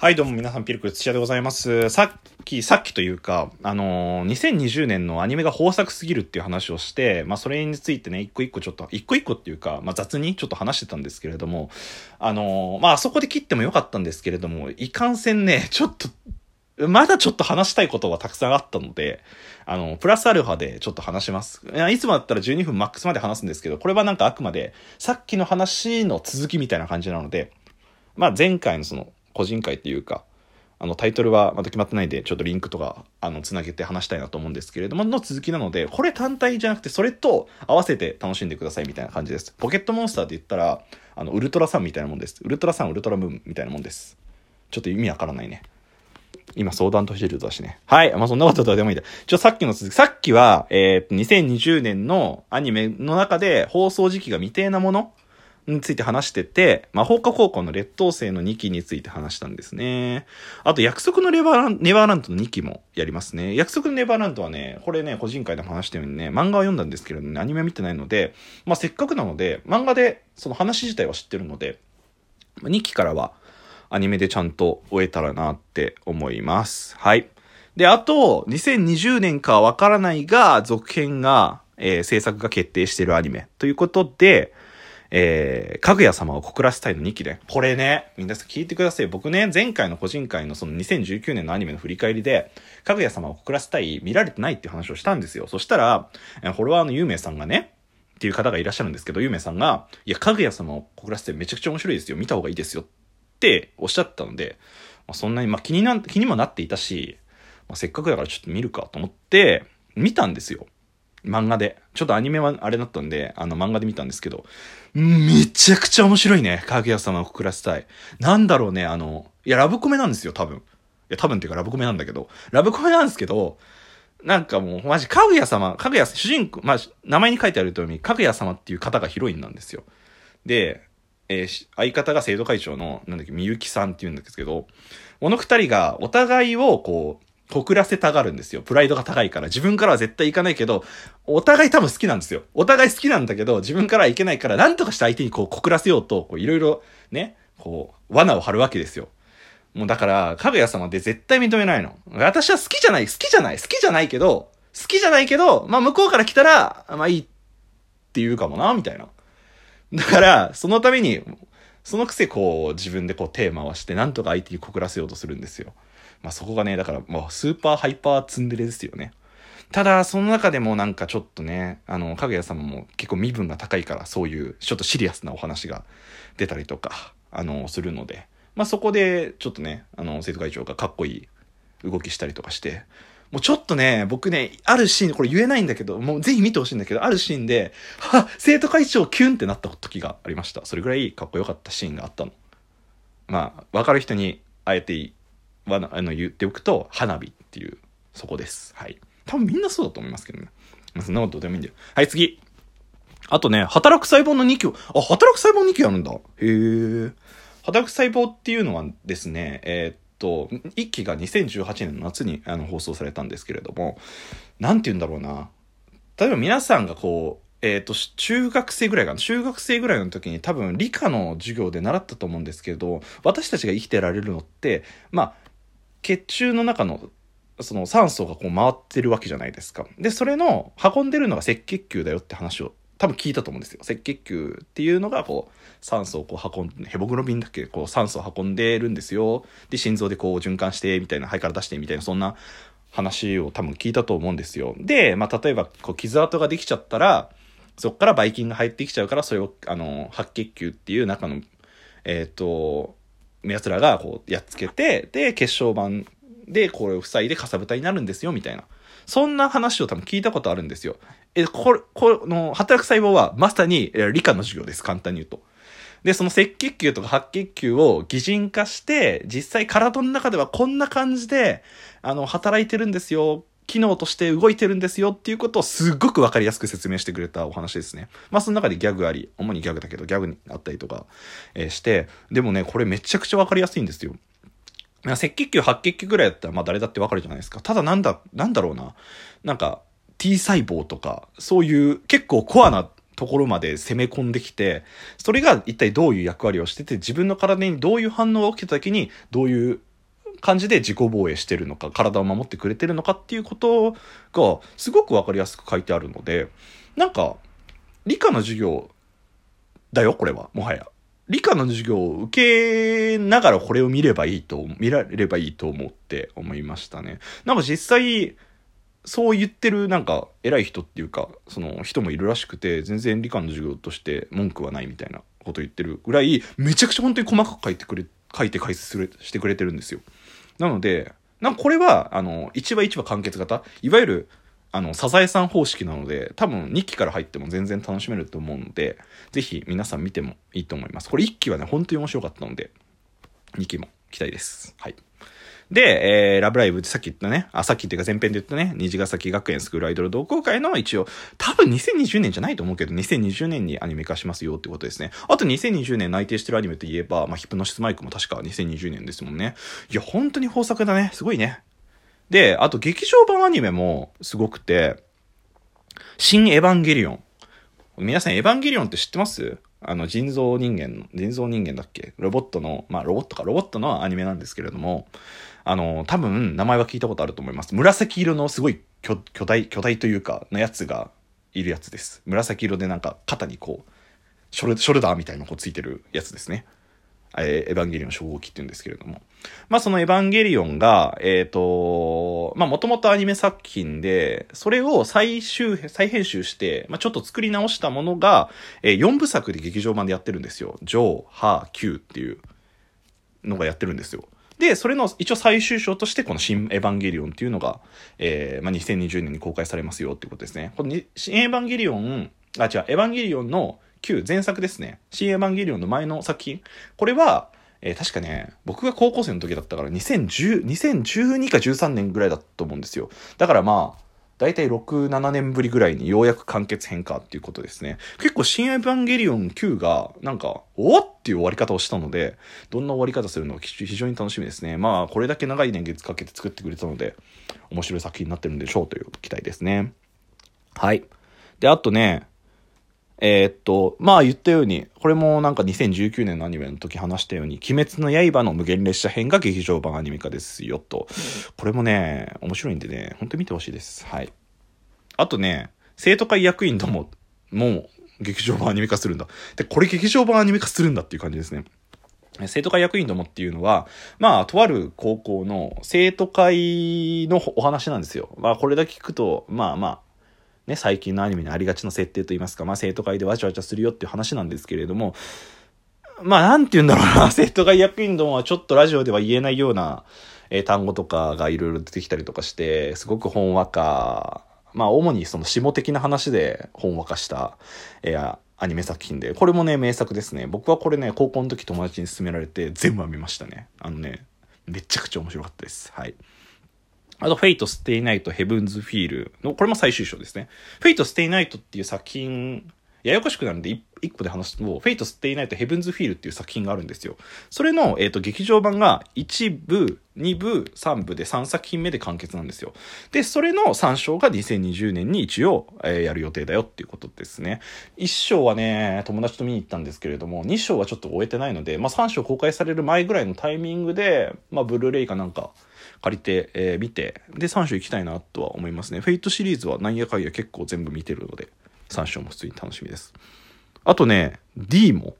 はい、どうも皆さん、ピルクル土屋でございます。さっき、さっきというか、あのー2020年のアニメが豊作すぎるっていう話をして、まあ、それについてね、一個一個ちょっと、一個一個っていうか、まあ、雑にちょっと話してたんですけれども、あのーまあ、そこで切ってもよかったんですけれども、いかんせんね、ちょっと、まだちょっと話したいことはたくさんあったので、あの、プラスアルファでちょっと話します。いやいつもだったら12分マックスまで話すんですけど、これはなんかあくまで、さっきの話の続きみたいな感じなので、まあ前回のその、個人会っていうか、あのタイトルはまだ決まってないんで、ちょっとリンクとか、あの、つなげて話したいなと思うんですけれども、の続きなので、これ単体じゃなくて、それと合わせて楽しんでくださいみたいな感じです。ポケットモンスターって言ったら、あの、ウルトラサンみたいなもんです。ウルトラサン、ウルトラムーンみたいなもんです。ちょっと意味わからないね。今相談としてるだしね。はい。まあ、そんなことどうでもいいんだ。ちょ、さっきの続き、さっきは、えー、2020年のアニメの中で放送時期が未定なものについて話してて、魔法科高校の劣等生の2期について話したんですね。あと、約束のネバーランネバーランドの2期もやりますね。約束のネバーランドはね、これね、個人会でも話したようにね、漫画は読んだんですけれどね、アニメは見てないので、まあ、せっかくなので、漫画でその話自体は知ってるので、2期からはアニメでちゃんと終えたらなって思います。はい。で、あと、2020年かわからないが、続編が、えー制作が決定しているアニメ。ということで、えー、かぐや様を告らせたいの2期で。これね、皆さん聞いてください。僕ね、前回の個人会のその2019年のアニメの振り返りで、かぐや様を告らせたい見られてないっていう話をしたんですよ。そしたら、フォロワーのゆうめいさんがね、っていう方がいらっしゃるんですけど、ゆうめいさんが、いや、かぐや様を告らせてめちゃくちゃ面白いですよ。見た方がいいですよ。っておっしゃったので、まあ、そんなに、まあ、気にな、気にもなっていたし、まあ、せっかくだからちょっと見るかと思って、見たんですよ。漫画で。ちょっとアニメはあれだったんで、あの漫画で見たんですけど、めちゃくちゃ面白いね。かぐや様を告らせたい。なんだろうね、あの、いや、ラブコメなんですよ、多分。いや、多分っていうかラブコメなんだけど、ラブコメなんですけど、なんかもう、マジ、かぐや様、かぐや、主人公、まあ、名前に書いてある通り、かぐや様っていう方がヒロインなんですよ。で、えー相方が生徒会長の、なんだっけ、みゆきさんっていうんですけど、この二人がお互いをこう、告らせたがるんですよ。プライドが高いから。自分からは絶対行かないけど、お互い多分好きなんですよ。お互い好きなんだけど、自分からは行けないから、なんとかして相手にこう告らせようと、こういろいろね、こう、罠を張るわけですよ。もうだから、かぐや様で絶対認めないの。私は好きじゃない、好きじゃない、好きじゃないけど、好きじゃないけど、まあ向こうから来たら、まあいいって言うかもな、みたいな。だから、そのために、そのくせこう、自分でこう手回して、なんとか相手に告らせようとするんですよ。まあそこがね、だからもうスーパーハイパーツンデレですよね。ただ、その中でもなんかちょっとね、あの、かぐや様も結構身分が高いから、そういうちょっとシリアスなお話が出たりとか、あの、するので、まあそこでちょっとね、あの、生徒会長がかっこいい動きしたりとかして、もうちょっとね、僕ね、あるシーン、これ言えないんだけど、もうぜひ見てほしいんだけど、あるシーンで、は生徒会長キュンってなった時がありました。それぐらいかっこよかったシーンがあったの。まあ、わかる人にあえてはあの言っておくと、花火っていう、そこです。はい。多分みんなそうだと思いますけどね。まあそんなことどうでもいいんだよ。はい、次。あとね、働く細胞の2期を、あ、働く細胞2期あるんだ。へえ。働く細胞っていうのはですね、えーっと、1期が2018年の夏にあの放送されたんですけれども、なんて言うんだろうな。例えば皆さんがこう、えっと、中学生ぐらいかな。中学生ぐらいの時に多分理科の授業で習ったと思うんですけど、私たちが生きてられるのって、まあ、血中の中のその酸素がこう回ってるわけじゃないですか。で、それの運んでるのが赤血球だよって話を多分聞いたと思うんですよ。赤血球っていうのがこう酸素をこう運んで、ヘモグロビンだっけこう酸素を運んでるんですよ。で、心臓でこう循環してみたいな、肺から出してみたいな、そんな話を多分聞いたと思うんですよ。で、まあ例えばこう傷跡ができちゃったら、そこからばい菌が入ってきちゃうから、それをあの白血球っていう中の、えっ、と、奴らがこうやっつけて、で、血小板でこれを塞いでかさぶたになるんですよ、みたいな。そんな話を多分聞いたことあるんですよ。え、これ、この、働く細胞はまさに理科の授業です、簡単に言うと。で、その赤血球とか白血球を擬人化して、実際体の中ではこんな感じで、あの、働いてるんですよ。機能として動いてるんですよっていうことをすっごくわかりやすく説明してくれたお話ですね。まあその中でギャグあり、主にギャグだけどギャグにあったりとか、えーして、でもね、これめちゃくちゃわかりやすいんですよ。赤血球、白血球ぐらいだったら、まあ誰だってわかるじゃないですか。ただなんだ、なんだろうな。なんか、T 細胞とか、そういう結構コアなところまで攻め込んできて、それが一体どういう役割をしてて、自分の体にどういう反応が起きた時に、どういう感じで自己防衛してるのか、体を守ってくれてるのかっていうことが、すごくわかりやすく書いてあるので、なんか、理科の授業だよ、これは。もはや。理科の授業を受けながらこれを見ればいいと、見られればいいと思って思いましたね。なんか実際、そう言ってるなんか偉い人っていうか、その人もいるらしくて、全然理科の授業として文句はないみたいなこと言ってるぐらい、めちゃくちゃ本当に細かく書いてくれ、書いて解説する、してくれてるんですよ。なので、なんかこれは、あの、一話一話完結型、いわゆる、あの、サザエさん方式なので、多分2期から入っても全然楽しめると思うので、ぜひ皆さん見てもいいと思います。これ1期はね、本当に面白かったので、2期も期待です。はい。で、えー、ラブライブってさっき言ったね、あ、さっきっていうか前編で言ったね、虹ヶ崎学園スクールアイドル同好会の一応、多分2020年じゃないと思うけど、2020年にアニメ化しますよってことですね。あと2020年内定してるアニメといえば、まあ、ヒプノシスマイクも確か2020年ですもんね。いや、本当に豊作だね。すごいね。で、あと劇場版アニメもすごくて、新エヴァンゲリオン。皆さんエヴァンゲリオンって知ってます？あの人造人間の、人造人間だっけ？ロボットの、まあロボットか、ロボットのアニメなんですけれども、あの、多分名前は聞いたことあると思います。紫色のすごい巨大、巨大というか、のやつがいるやつです。紫色でなんか肩にこう、ショルショルダーみたいなこうついてるやつですね。えー、エヴァンゲリオン初号機って言うんですけれども。まあそのエヴァンゲリオンが、えっ、ー、と、まあもともとアニメ作品で、それを再集、再編集して、まあちょっと作り直したものが、えー、4部作で劇場版でやってるんですよ。ジョー、ハー、キューっていうのがやってるんですよ。で、それの一応最終章としてこの新エヴァンゲリオンっていうのが、えー、まあ2020年に公開されますよっていうことですね。この新エヴァンゲリオン、あ、違う、エヴァンゲリオンの旧前作ですね。新エヴァンゲリオンの前の作品。これは、えー、確かね、僕が高校生の時だったから2010、2012か13年ぐらいだったと思うんですよ。だからまあ、大体6、7年ぶりぐらいにようやく完結編かっていうことですね。結構新エヴァンゲリオン9が、なんか、おっていう終わり方をしたので、どんな終わり方するのか非常に楽しみですね。まあ、これだけ長い年月かけて作ってくれたので、面白い作品になってるんでしょうという期待ですね。はい。で、あとね、えー、っと、まあ言ったように、これもなんか2019年のアニメの時話したように、鬼滅の刃の無限列車編が劇場版アニメ化ですよと。これもね、面白いんでね、ほんと見てほしいです。はい。あとね、生徒会役員ども、もう劇場版アニメ化するんだ。で、これ劇場版アニメ化するんだっていう感じですね。生徒会役員どもっていうのは、まあ、とある高校の生徒会のお話なんですよ。まあ、これだけ聞くと、まあまあ、ね、最近のアニメにありがちな設定といいますか、まあ、生徒会でわちゃわちゃするよっていう話なんですけれども、まあ、なんて言うんだろうな、生徒会役員どもはちょっとラジオでは言えないような、えー、単語とかがいろいろ出てきたりとかして、すごくほんわか、まあ、主にその下的な話でほんわかした、えー、アニメ作品で、これもね、名作ですね。僕はこれね、高校の時友達に勧められて全部は見ましたね。あのね、めちゃくちゃ面白かったです。はい。あと、フェイト・ステイ・ナイト・ヘブンズ・フィールの、これも最終章ですね。フェイト・ステイ・ナイトっていう作品、ややこしくなるんで、一個で話すと、フェイト・ステイ・ナイト・ヘブンズ・フィールっていう作品があるんですよ。それの、えっ、ー、と、劇場版が1部、2部、3部で3作品目で完結なんですよ。で、それの3章が2020年に一応、えー、やる予定だよっていうことですね。1章はね、友達と見に行ったんですけれども、2章はちょっと終えてないので、まあ3章公開される前ぐらいのタイミングで、まあブルーレイかなんか、借りて、えー、見て、で、3章行きたいなとは思いますね。フェイトシリーズはなんやかんや結構全部見てるので、3章も普通に楽しみです。あとね、D も。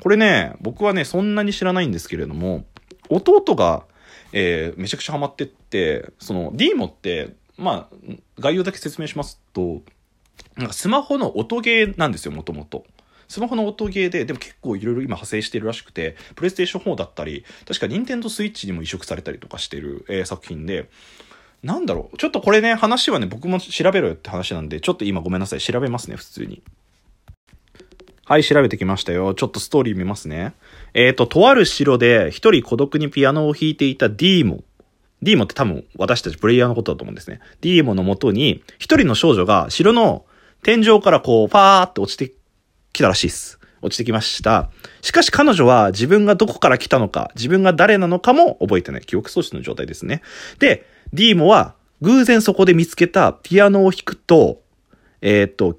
これね、僕はね、そんなに知らないんですけれども、弟が、えー、めちゃくちゃハマってって、その DEEMO って、まあ、概要だけ説明しますと、なんかスマホの音ゲーなんですよ、もともと。スマホの音ゲーで、でも結構いろいろ今派生してるらしくて、プレイステーション4だったり、確か任天堂スイッチにも移植されたりとかしてる、えー、作品で、なんだろう。ちょっとこれね、話はね、僕も調べろよって話なんで、ちょっと今ごめんなさい。調べますね、普通に。はい、調べてきましたよ。ちょっとストーリー見ますね。えっ、ー、と、とある城で一人孤独にピアノを弾いていたディーモ。ディーモって多分私たちプレイヤーのことだと思うんですね。ディーモのもとに一人の少女が城の天井からこう、パーって落ちて来たらしいっす。落ちてきました。しかし彼女は自分がどこから来たのか、自分が誰なのかも覚えてない。記憶喪失の状態ですね。で、ディーモは偶然そこで見つけたピアノを弾くと、えっ、と、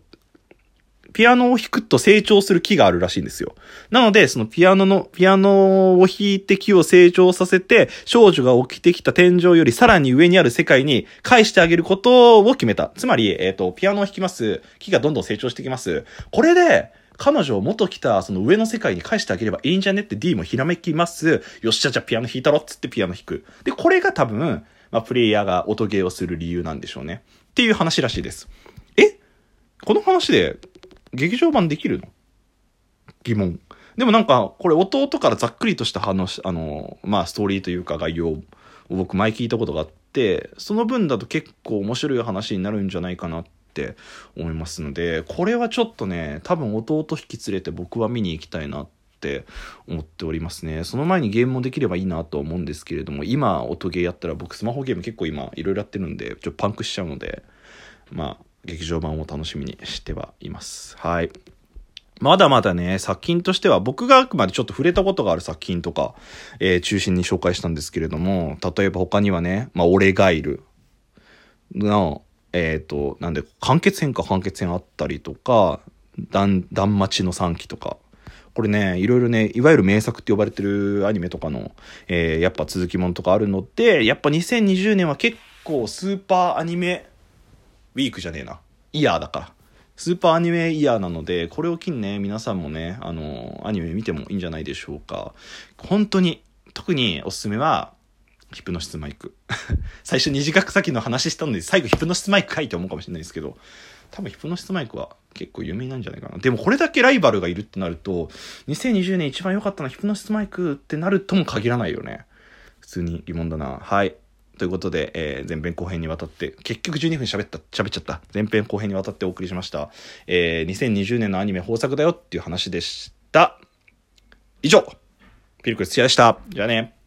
ピアノを弾くと成長する木があるらしいんですよ。なので、そのピアノの、ピアノを弾いて木を成長させて、少女が起きてきた天井よりさらに上にある世界に返してあげることを決めた。つまり、えっ、ー、と、ピアノを弾きます。木がどんどん成長してきます。これで、彼女を元来たその上の世界に返してあげればいいんじゃねって D もひらめきます。よっしゃ、じゃあピアノ弾いたろっつってピアノ弾く。で、これが多分、まあ、プレイヤーが音ゲーをする理由なんでしょうね。っていう話らしいです。え？この話で劇場版できるの？疑問。でもなんか、これ弟からざっくりとした話、あの、まあ、ストーリーというか概要を僕前聞いたことがあって、その分だと結構面白い話になるんじゃないかなってって思いますので、これはちょっとね、多分弟引き連れて僕は見に行きたいなって思っておりますね。その前にゲームもできればいいなと思うんですけれども、今音ゲーやったら僕スマホゲーム結構今いろいろやってるんで、ちょっとパンクしちゃうので、まあ、劇場版を楽しみにしてはいます。はい。まだまだね、作品としては、僕があくまでちょっと触れたことがある作品とか、えー、中心に紹介したんですけれども、例えば他にはね、まあ、俺ガイルの、えっ、ー、と、なんで、完結編か完結編あったりとか、断、断待ちの3期とか、これね、いろいろね、いわゆる名作って呼ばれてるアニメとかの、えー、やっぱ続きものとかあるので、やっぱ2020年は結構スーパーアニメウィークじゃねえな。イヤーだから。スーパーアニメイヤーなので、これを機にね、皆さんもね、あの、アニメ見てもいいんじゃないでしょうか。本当に、特におすすめは、ヒプノシスマイク。最初短く先の話したので、最後ヒプノシスマイクかいって思うかもしれないですけど、多分ヒプノシスマイクは結構有名なんじゃないかな。でもこれだけライバルがいるってなると、2020年一番良かったのはヒプノシスマイクってなるとも限らないよね。普通に疑問だな。はい。ということで、えー、前編後編にわたって、結局12分喋った、喋っちゃった。前編後編にわたってお送りしました。えー、2020年のアニメ豊作だよっていう話でした。以上、ピルクル土屋でした。じゃあね。